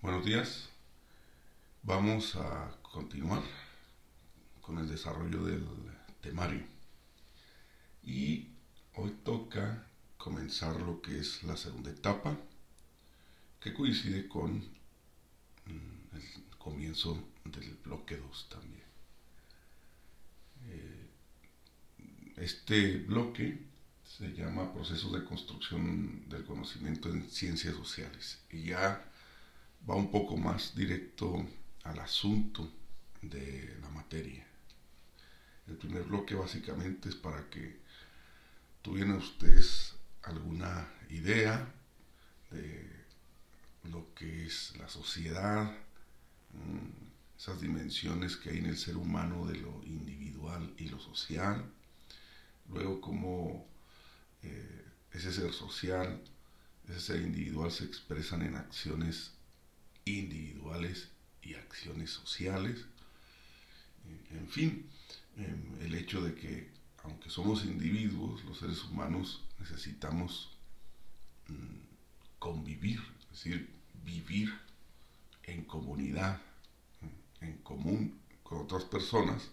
Buenos días. Vamos a continuar con el desarrollo del temario. Y hoy toca comenzar lo que es la segunda etapa, que coincide con mm, el comienzo del bloque 2 también. Eh, este bloque se llama Procesos de Construcción del Conocimiento en Ciencias Sociales y ya va un poco más directo al asunto de la materia. El primer bloque básicamente es para que tuvieran ustedes alguna idea de lo que es la sociedad, mm, esas dimensiones que hay en el ser humano de lo individual y lo social, luego cómo eh, ese ser social, ese ser individual se expresan en acciones individuales y acciones sociales, en fin, em, el hecho de que aunque somos individuos, los seres humanos necesitamos mm, convivir, es decir, vivir en comunidad, en común con otras personas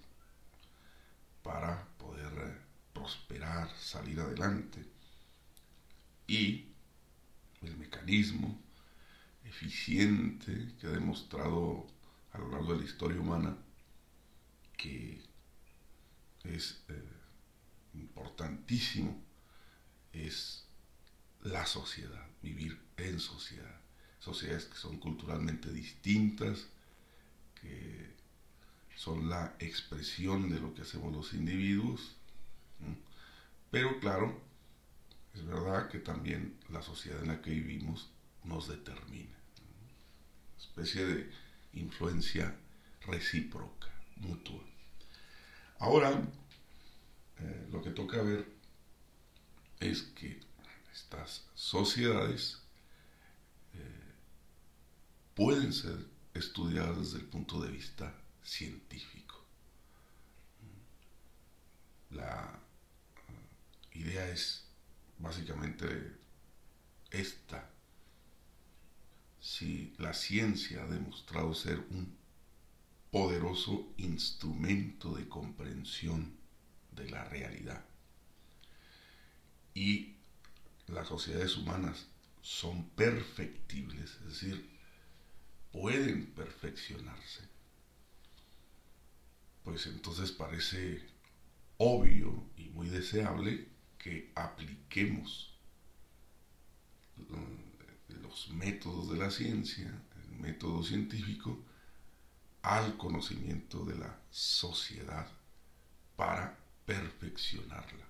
para poder eh, prosperar, salir adelante. Y el mecanismo eficiente que ha demostrado a lo largo de la historia humana que es eh, importantísimo es la sociedad, vivir en sociedad. Sociedades que son culturalmente distintas, que son la expresión de lo que hacemos los individuos, pero claro, es verdad que también la sociedad en la que vivimos nos determina, especie de influencia recíproca, mutua. Ahora, eh, lo que toca ver es que estas sociedades eh, pueden ser estudiadas desde el punto de vista científico. La eh, idea es básicamente esta. Si la ciencia ha demostrado ser un poderoso instrumento de comprensión de la realidad y las sociedades humanas son perfectibles, es decir, pueden perfeccionarse, pues entonces parece obvio y muy deseable que apliquemos los métodos de la ciencia, el método científico, al conocimiento de la sociedad para perfeccionarla,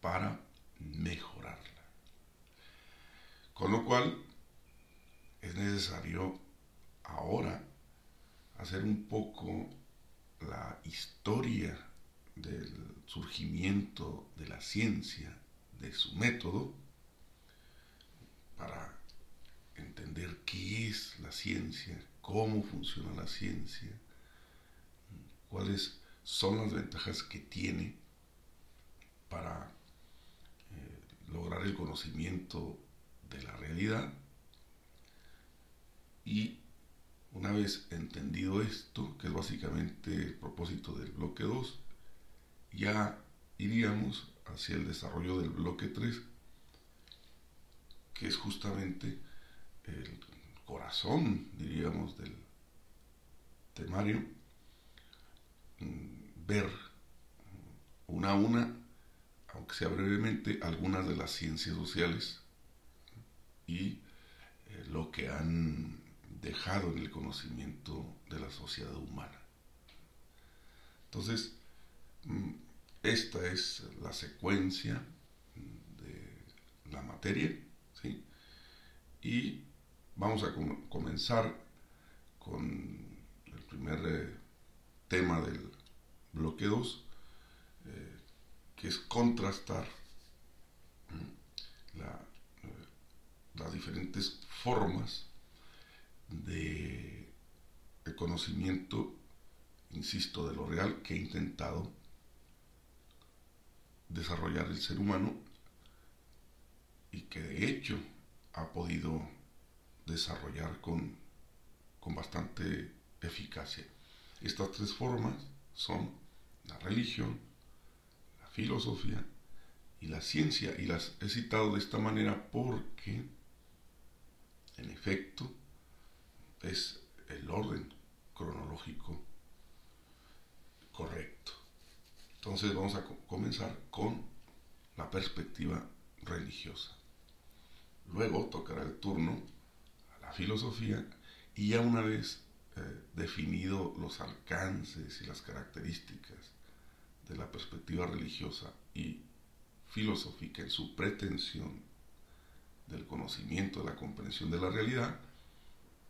para mejorarla. Con lo cual es necesario ahora hacer un poco la historia del surgimiento de la ciencia, de su método, para entender qué es la ciencia, cómo funciona la ciencia, cuáles son las ventajas que tiene para eh, lograr el conocimiento de la realidad. Y una vez entendido esto, que es básicamente el propósito del bloque 2, ya iríamos hacia el desarrollo del bloque 3, que es justamente el corazón, diríamos, del temario, mm, ver una a una, aunque sea brevemente, algunas de las ciencias sociales y eh, lo que han dejado en el conocimiento de la sociedad humana. Entonces, mm, esta es la secuencia de la materia, ¿sí? Y vamos a comenzar con el primer eh, tema del bloque 2, eh, que es contrastar eh, las diferentes formas de el conocimiento, insisto, de lo real que ha intentado desarrollar el ser humano y que de hecho ha podido desarrollar con, con bastante eficacia. Estas tres formas son la religión, la filosofía y la ciencia. Y las he citado de esta manera porque, en efecto, es el orden cronológico correcto. Entonces vamos a comenzar con la perspectiva religiosa. Luego tocará el turno a la filosofía y ya una vez eh, definido los alcances y las características de la perspectiva religiosa y filosófica en su pretensión del conocimiento, de la comprensión de la realidad,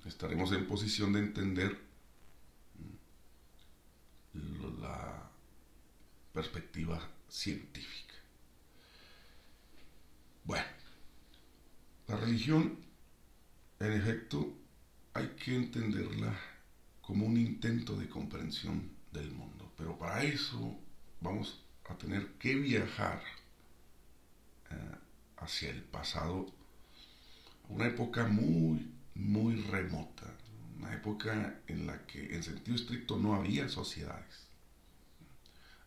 estaremos en posición de entender mm, la perspectiva científica. Bueno, la religión, en efecto, hay que entenderla como un intento de comprensión del mundo, pero para eso vamos a tener que viajar eh, hacia el pasado, una época muy, muy remota, una época en la que en sentido estricto no había sociedades.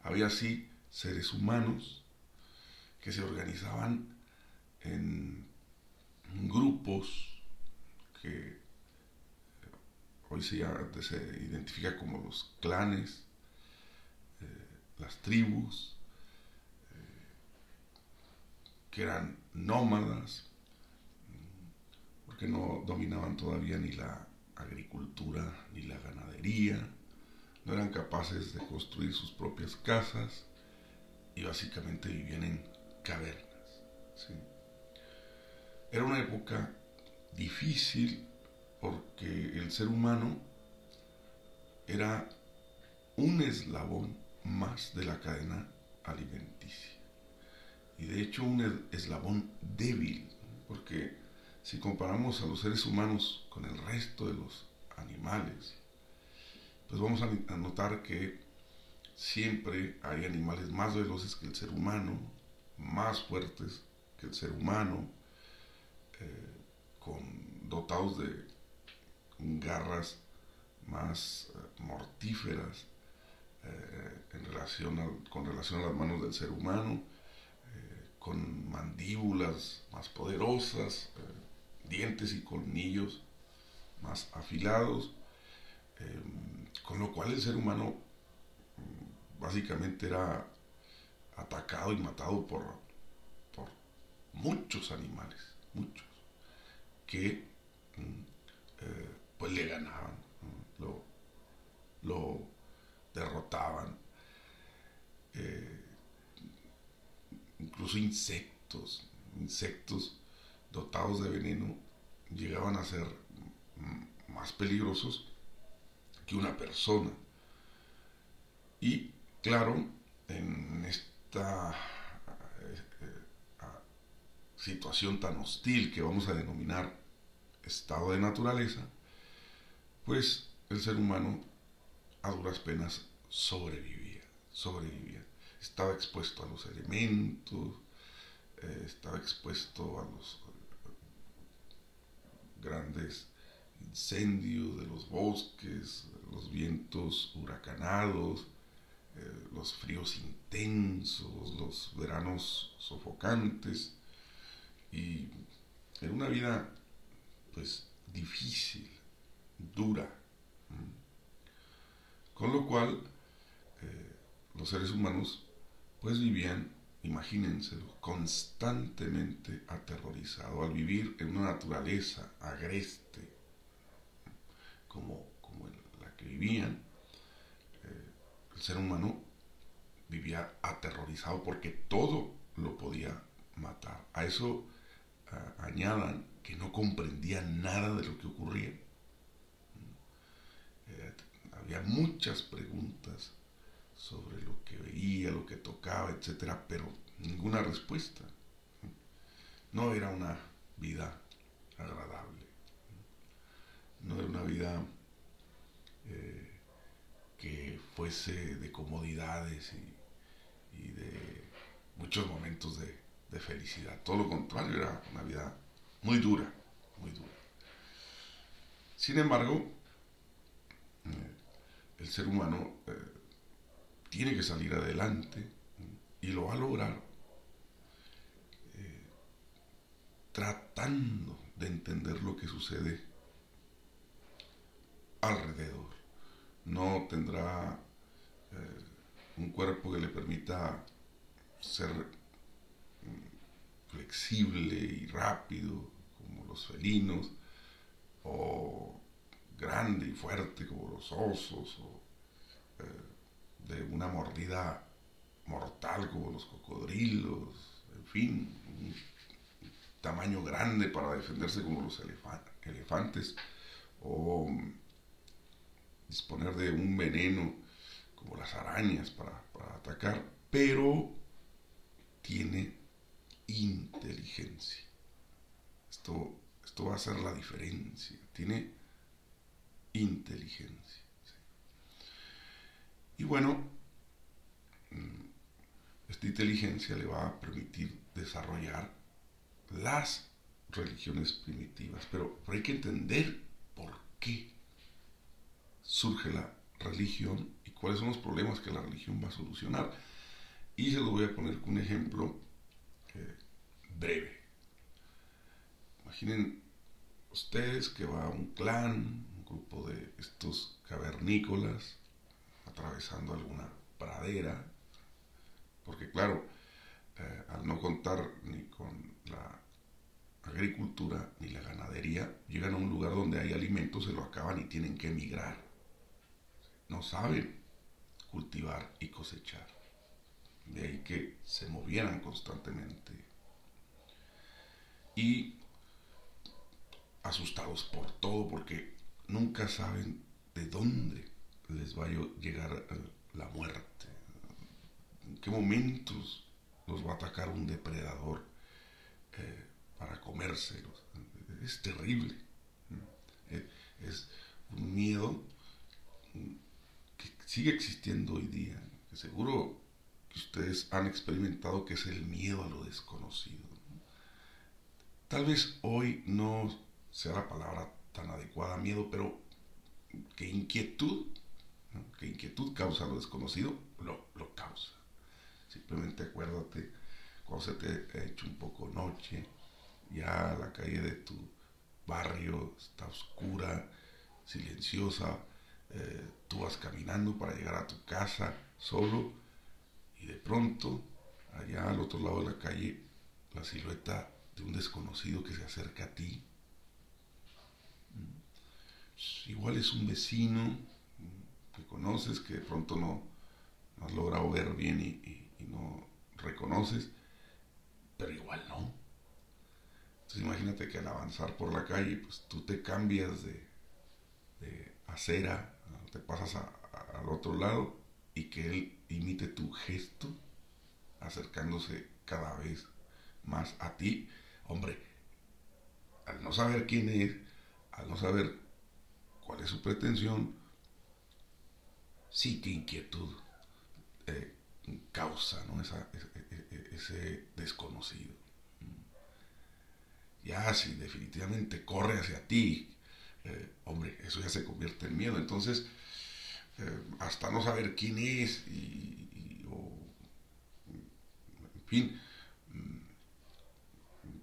Había sí seres humanos que se organizaban en grupos que hoy se, se identifica como los clanes, eh, las tribus, eh, que eran nómadas, porque no dominaban todavía ni la agricultura ni la ganadería, no eran capaces de construir sus propias casas y básicamente vivían en cavernas. Era una época difícil porque el ser humano era un eslabón más de la cadena alimenticia. Y de hecho un eslabón débil, porque si comparamos a los seres humanos con el resto de los animales, pues vamos a notar que siempre hay animales más veloces que el ser humano, más fuertes que el ser humano, eh, con dotados de garras más eh, mortíferas eh, en relación con relación a las manos del ser humano, con mandíbulas más poderosas, dientes y colmillos más afilados, con lo cual el ser humano mm, básicamente era atacado y matado por, por muchos animales, muchos que mm, eh, pues le ganaban, lo, lo, derrotaban. Eh, incluso insectos, insectos dotados de veneno llegaban a ser más peligrosos que una persona. Y claro, en esta situación tan hostil que vamos a denominar estado de naturaleza, pues el ser humano a duras penas sobrevivía, sobrevivía. Estaba expuesto a los elementos, eh, estaba expuesto a los grandes incendios de los bosques, vientos huracanados, eh, los fríos intensos, los veranos sofocantes, y en una vida pues difícil, dura. Con lo cual eh, los seres humanos pues vivían, imagínenselo, constantemente aterrorizados al vivir en una naturaleza agreste como, vivían. Eh, el ser humano vivía aterrorizado porque todo lo podía matar. A eso añadan que no comprendían nada de lo que ocurría. Eh, había muchas preguntas sobre lo que veía, lo que tocaba, etcétera, pero ninguna respuesta. No era una vida agradable. No era una vida que fuese de comodidades y, de muchos momentos de de felicidad. Todo lo contrario, era una vida muy dura, muy dura. Sin embargo, eh, el ser humano eh, tiene que salir adelante y lo va a lograr eh, tratando de entender lo que sucede alrededor. No tendrá un cuerpo que le permita ser mm, flexible y rápido como los felinos, o grande y fuerte como los osos, o eh, de una mordida mortal como los cocodrilos, en fin, un tamaño grande para defenderse como los elefantes, o mm, disponer de un veneno como las arañas para, para atacar, pero tiene inteligencia. Esto, esto va a ser la diferencia. Tiene inteligencia. Y bueno, mm, esta inteligencia le va a permitir desarrollar las religiones primitivas, pero hay que entender por qué surge la religión y cuáles son los problemas que la religión va a solucionar. Y se lo voy a poner con un ejemplo eh, breve. Imaginen ustedes que va un clan, un grupo de estos cavernícolas, atravesando alguna pradera, porque claro, eh, al no contar ni con la agricultura ni la ganadería, llegan a un lugar donde hay alimentos, se lo acaban y tienen que emigrar. No saben cultivar y cosechar. De ahí que se movieran constantemente. Y asustados por todo porque nunca saben de dónde les va a llegar la muerte. En qué momentos los va a atacar un depredador eh, para comérselos. Es terrible. Es un miedo sigue existiendo hoy día, que seguro ustedes han experimentado, que es el miedo a lo desconocido. Tal vez hoy no sea la palabra tan adecuada, miedo, pero que inquietud, que inquietud causa lo desconocido, lo, lo causa. Simplemente acuérdate cuando se te ha hecho un poco noche, ya la calle de tu barrio está oscura, silenciosa, tú vas caminando para llegar a tu casa solo y de pronto, allá al otro lado de la calle, la silueta de un desconocido que se acerca a ti. Mm. Igual es un vecino que conoces, que de pronto no, has logrado ver bien y, no reconoces, pero igual no. Entonces imagínate que al avanzar por la calle, pues tú te cambias de acera, pasas al otro lado y que Él imite tu gesto, acercándose cada vez más a ti. Hombre, al no saber quién es, al no saber cuál es su pretensión, sí que inquietud eh, causa ¿no? Esa, ese, desconocido. Ya si definitivamente corre hacia ti, eh, hombre, eso ya se convierte en miedo. Entonces, eh, hasta no saber quién es y, en fin, mm,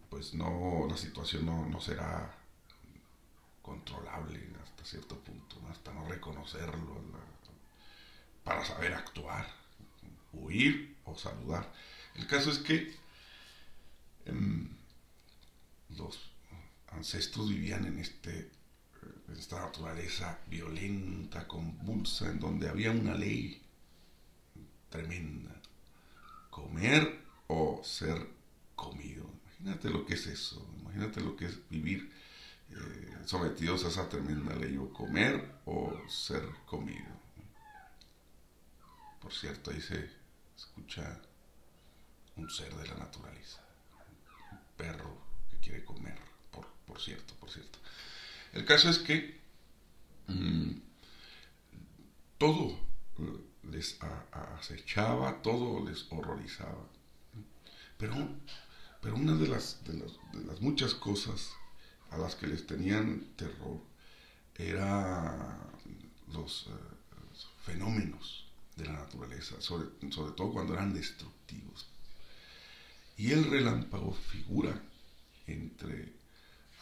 pues no, la situación no, será controlable hasta cierto punto, hasta no reconocerlo, para saber actuar, huir o saludar. El caso es que em, los ancestros vivían en este esta naturaleza violenta, convulsa, en donde había una ley tremenda. Comer o ser comido. Imagínate lo que es eso, imagínate lo que es vivir eh, sometidos a esa tremenda ley, o comer o ser comido. Por cierto, ahí se escucha un ser de la naturaleza, un perro que quiere comer, por, por cierto, por cierto. El caso es que mm, todo les acechaba, todo les horrorizaba. Pero Pero una de las, de las, muchas cosas a las que les tenían terror era los eh, fenómenos de la naturaleza, sobre, sobre todo cuando eran destructivos. Y el relámpago figura entre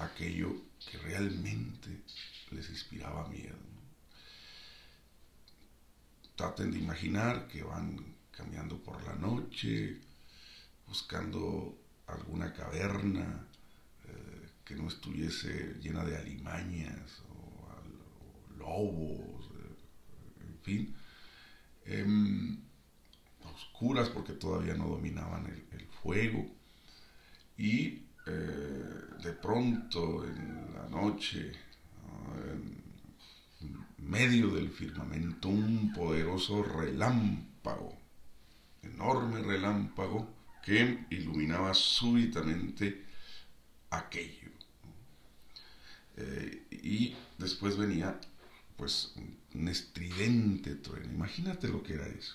aquello que realmente les inspiraba miedo. Traten de imaginar que van caminando por la noche, buscando alguna caverna eh, que no estuviese llena de alimañas o, lobos, eh, en fin, em, oscuras porque todavía no dominaban el, fuego y eh, de pronto en la noche, en medio del firmamento, un poderoso relámpago, enorme relámpago, que iluminaba súbitamente aquello. Eh, y después venía pues un estridente trueno. Imagínate lo que era eso.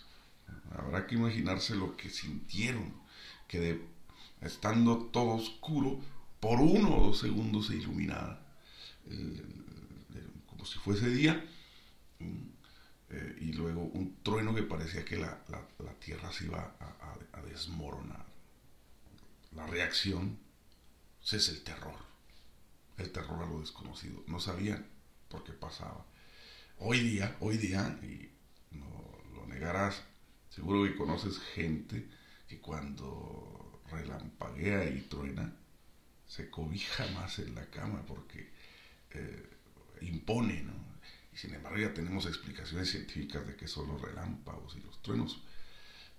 Habrá que imaginarse lo que sintieron, que estando todo oscuro, por uno o dos segundos se iluminaba, como si fuese día, eh, y luego un trueno que parecía que la, tierra se iba a, desmoronar. La reacción es el terror, el terror a lo desconocido. No sabían por qué pasaba. Hoy día, hoy día, y no lo negarás, seguro que conoces gente que cuando relampaguea y truena, se cobija más en la cama porque eh, impone, ¿no? sin embargo ya tenemos explicaciones científicas de que son los relámpagos y los truenos.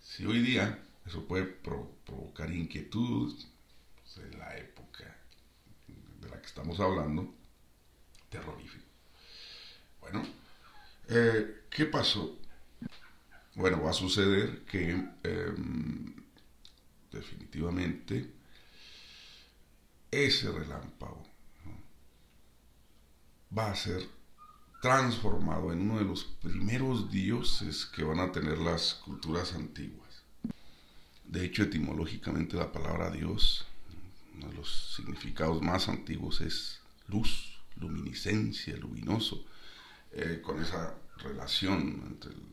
Si hoy día eso puede provocar inquietud pues, en la época de la que estamos hablando, terrorífico. Bueno, eh, ¿qué pasó? Bueno, va a suceder que em, definitivamente ese relámpago va a ser transformado en uno de los primeros dioses que van a tener las culturas antiguas. De hecho, etimológicamente la palabra Dios, uno de los significados más antiguos es luz, luminiscencia, luminoso, eh, con esa relación entre el,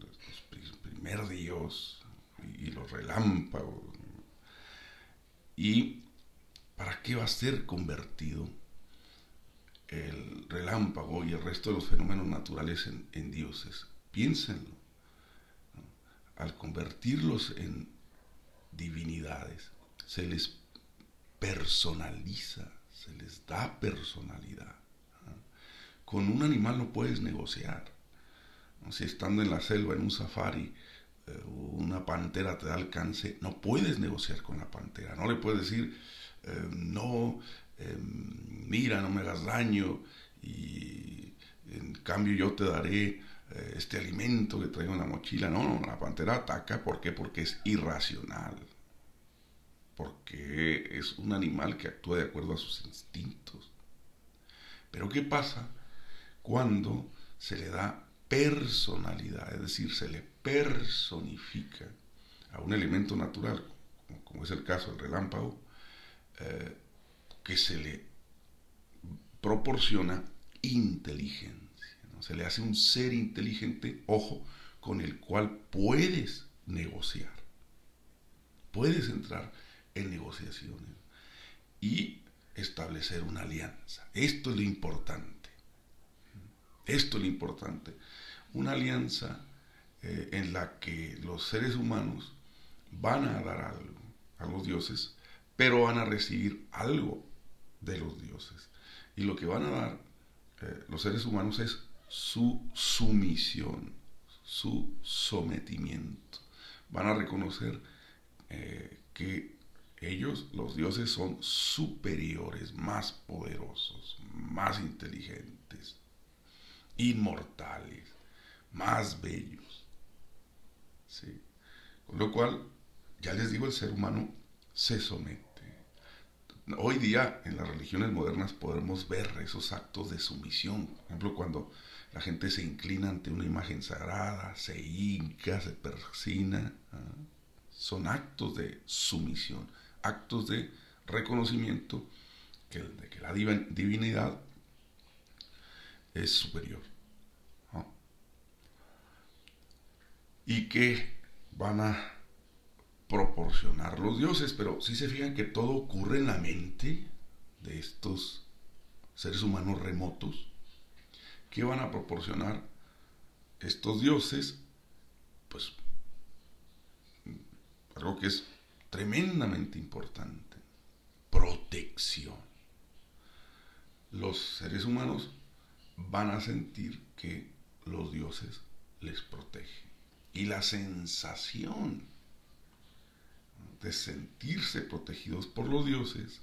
primer Dios y los relámpagos. ¿Y qué va a ser convertido? el relámpago y el resto de los fenómenos naturales en, dioses. Piénsenlo. Al convertirlos en divinidades, se les personaliza, se les da personalidad. Con un animal no puedes negociar. Si estando en la selva, en un safari, eh, una pantera te da alcance, no puedes negociar con la pantera. No le puedes decir, eh, no, Em, mira, no me hagas daño y en cambio yo te daré eh, este alimento que traigo en la mochila. No, no, la pantera ataca, ¿por qué? Porque es irracional, porque es un animal que actúa de acuerdo a sus instintos. Pero ¿qué pasa cuando se le da personalidad, es decir, se le personifica a un elemento natural, como, es el caso del relámpago, eh, que se le proporciona inteligencia. Se le hace un ser inteligente, ojo, con el cual puedes negociar. Puedes entrar en negociaciones y establecer una alianza. Esto es lo importante. Esto es lo importante. Una alianza eh, en la que los seres humanos van a dar algo a los dioses, pero van a recibir algo de los dioses. Y lo que van a dar eh, los seres humanos es su sumisión, su sometimiento. Van a reconocer eh, que ellos, los dioses, son superiores, más poderosos, más inteligentes, inmortales, más bellos. ¿Sí? Con lo cual, ya les digo, el ser humano se somete. Hoy día en las religiones modernas podemos ver esos actos de sumisión. Por ejemplo, cuando la gente se inclina ante una imagen sagrada, se hinca, se persina. ¿ah? Son actos de sumisión, actos de reconocimiento de que la divinidad es superior. Y que van a proporcionar los dioses, pero si se fijan que todo ocurre en la mente de estos seres humanos remotos, que van a proporcionar estos dioses, pues algo que es tremendamente importante, protección. Los seres humanos van a sentir que los dioses les protegen. Y la sensación de sentirse protegidos por los dioses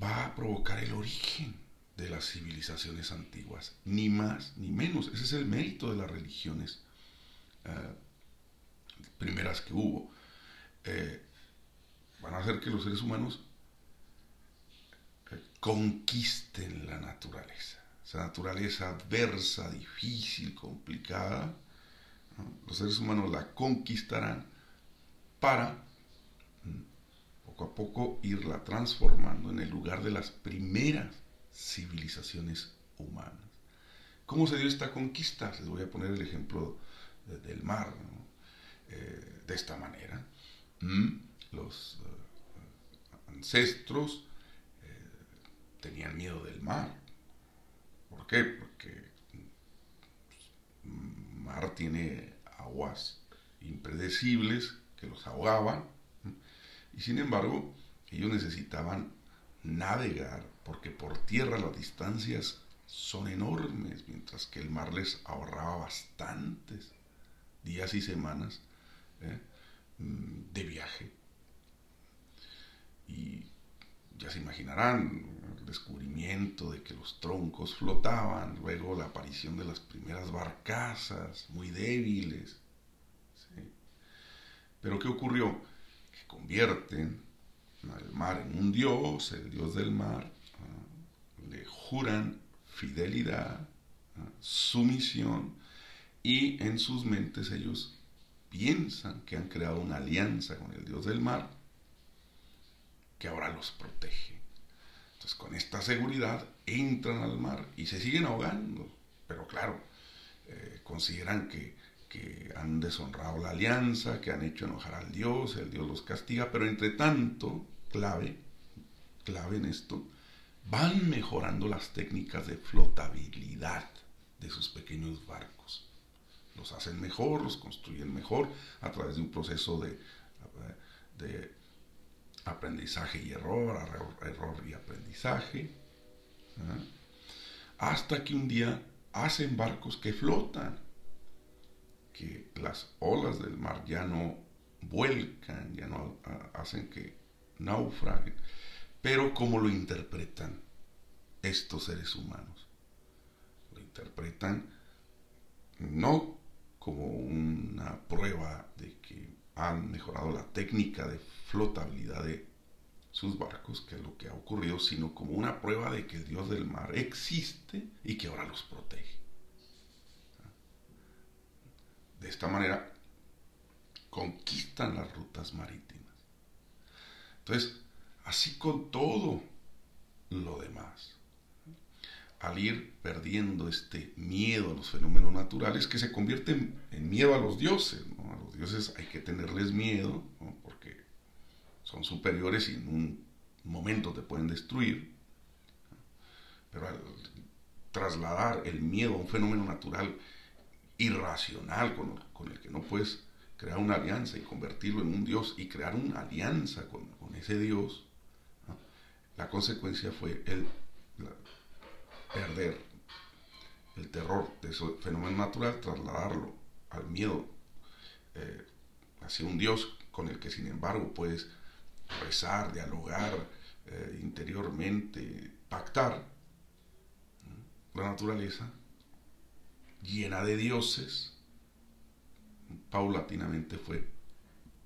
va a provocar el origen de las civilizaciones antiguas, ni más ni menos. Ese es el mérito de las religiones eh, primeras que hubo. Eh, van a hacer que los seres humanos eh, conquisten la naturaleza. Esa naturaleza adversa, difícil, complicada, los seres humanos la conquistarán para mm, poco a poco irla transformando en el lugar de las primeras civilizaciones humanas. ¿Cómo se dio esta conquista? Les voy a poner el ejemplo del mar, eh, de esta manera. Mm, los eh, ancestros eh, tenían miedo del mar. ¿Por qué? Porque mm, mar tiene aguas impredecibles que los ahogaban y sin embargo ellos necesitaban navegar porque por tierra las distancias son enormes, mientras que el mar les ahorraba bastantes días y semanas ¿eh? de viaje. Y ya se imaginarán el descubrimiento de que los troncos flotaban, luego la aparición de las primeras barcazas muy débiles. Pero ¿qué ocurrió? Que convierten al mar en un dios, el dios del mar, le juran fidelidad, sumisión, y en sus mentes ellos piensan que han creado una alianza con el dios del mar, que ahora los protege. Entonces con esta seguridad entran al mar y se siguen ahogando, pero claro, eh, consideran que, que han deshonrado la alianza, que han hecho enojar al Dios, el Dios los castiga, pero entre tanto, clave, clave en esto, van mejorando las técnicas de flotabilidad de sus pequeños barcos. Los hacen mejor, los construyen mejor a través de un proceso de, de aprendizaje y error, error y aprendizaje, hasta que un día hacen barcos que flotan, que las olas del mar ya no vuelcan, ya no hacen que naufraguen. Pero ¿cómo lo interpretan estos seres humanos? Lo interpretan no como una prueba de que han mejorado la técnica de flotabilidad de sus barcos, que es lo que ha ocurrido, sino como una prueba de que el Dios del mar existe y que ahora los protege. De esta manera conquistan las rutas marítimas. Entonces, así con todo lo demás. Al ir perdiendo este miedo a los fenómenos naturales que se convierten en miedo a los dioses. A los dioses hay que tenerles miedo porque son superiores y en un momento te pueden destruir. Pero al trasladar el miedo a un fenómeno natural irracional con, el que no puedes crear una alianza y convertirlo en un Dios y crear una alianza con, ese Dios, la consecuencia fue el perder el terror de ese fenómeno natural, trasladarlo al miedo eh, hacia un Dios con el que sin embargo puedes rezar, dialogar eh, interiormente, pactar. La naturaleza llena de dioses, paulatinamente fue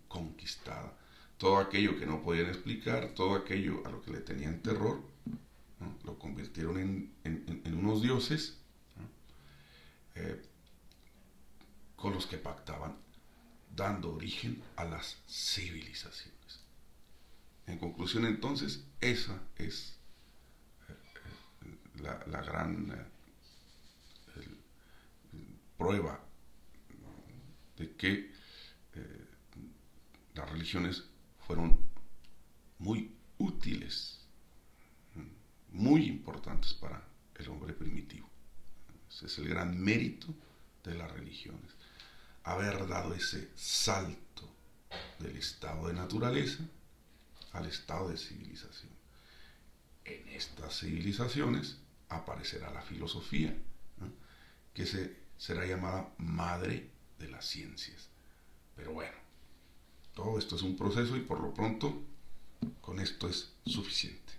conquistada. Todo aquello que no podían explicar, todo aquello a lo que le tenían terror, lo convirtieron en, unos dioses eh, con los que pactaban, dando origen a las civilizaciones. En conclusión, entonces, esa es eh, la, gran eh, prueba de que eh, las religiones fueron muy útiles, muy importantes para el hombre primitivo. Ese es el gran mérito de las religiones, haber dado ese salto del estado de naturaleza al estado de civilización. En estas civilizaciones aparecerá la filosofía, que se, será llamada madre de las ciencias. Pero bueno, todo esto es un proceso y por lo pronto con esto es suficiente.